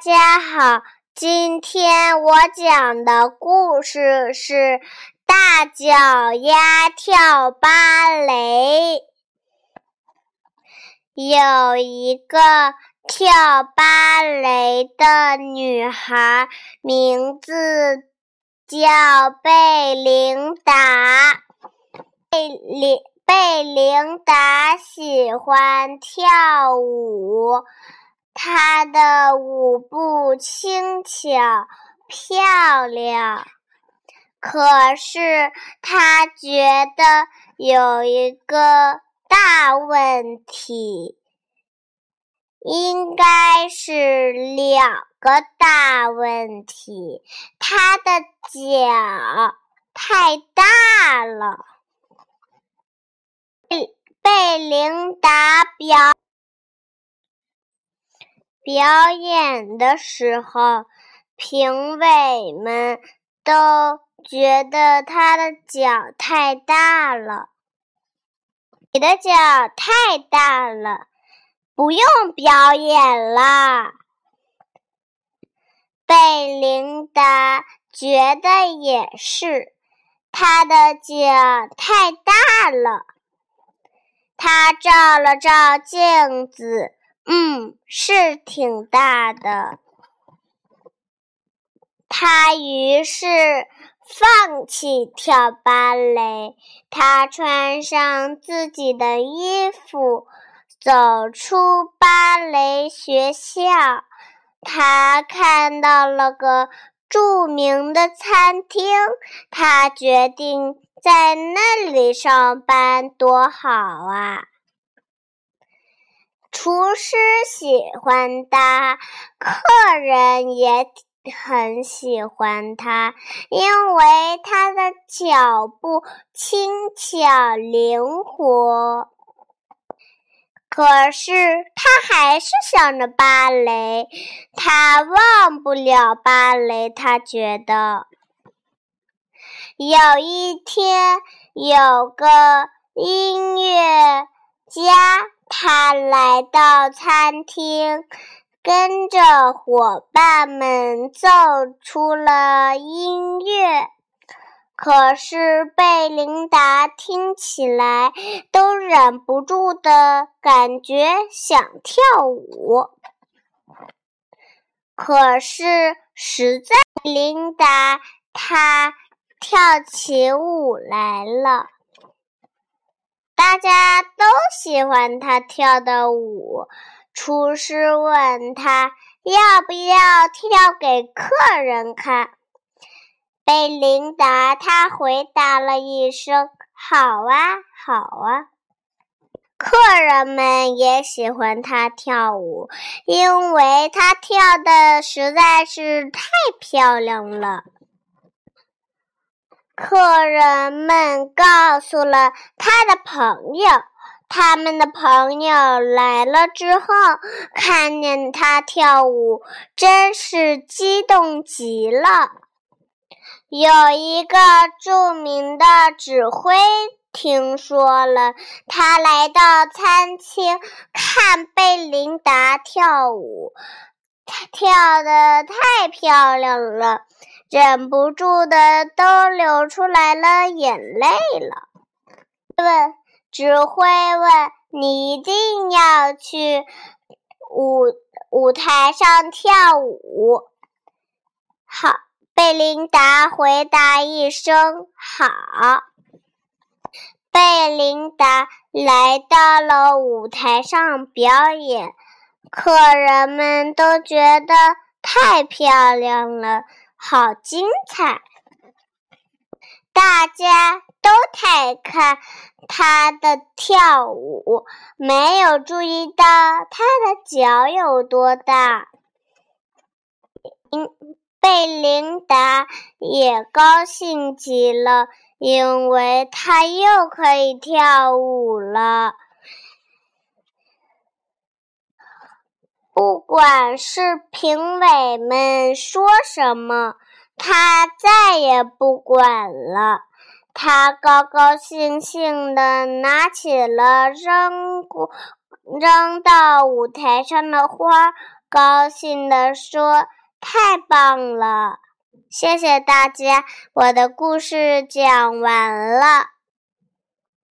家好，今天我讲的故事是《大脚丫跳芭蕾》。有一个跳芭蕾的女孩，名字叫贝琳达。贝琳贝琳达喜欢跳舞。她的舞步轻巧漂亮，可是她觉得有一个大问题，应该是两个大问题。她的脚太大了。贝贝琳达表。表演的时候，评委们都觉得他的脚太大了。你的脚太大了，不用表演了。贝琳达觉得也是，他的脚太大了。他照了照镜子。嗯，是挺大的。他于是放弃跳芭蕾，他穿上自己的衣服，走出芭蕾学校。他看到了个著名的餐厅，他决定在那里上班，多好啊！厨师喜欢他，客人也很喜欢他，因为他的脚步轻巧灵活。可是他还是想着芭蕾，他忘不了芭蕾。他觉得有一天有个音乐家。他来到餐厅，跟着伙伴们奏出了音乐。可是贝琳达听起来都忍不住的感觉想跳舞。可是实在，琳达她跳起舞来了。大家都喜欢他跳的舞。厨师问他要不要跳给客人看。贝琳达他回答了一声：“好啊，好啊。”客人们也喜欢他跳舞，因为他跳的实在是太漂亮了。客人们告诉了他的朋友，他们的朋友来了之后，看见他跳舞，真是激动极了。有一个著名的指挥听说了，他来到餐厅看贝琳达跳舞，跳得太漂亮了。忍不住的都流出来了眼泪了。问指挥问：“你一定要去舞舞台上跳舞？”好，贝琳达回答一声：“好。”贝琳达来到了舞台上表演，客人们都觉得太漂亮了。好精彩！大家都太看他的跳舞，没有注意到他的脚有多大。贝琳达也高兴极了，因为他又可以跳舞了。不管是评委们说什么，他再也不管了。他高高兴兴地拿起了扔过、扔到舞台上的花，高兴地说：“太棒了！”谢谢大家，我的故事讲完了。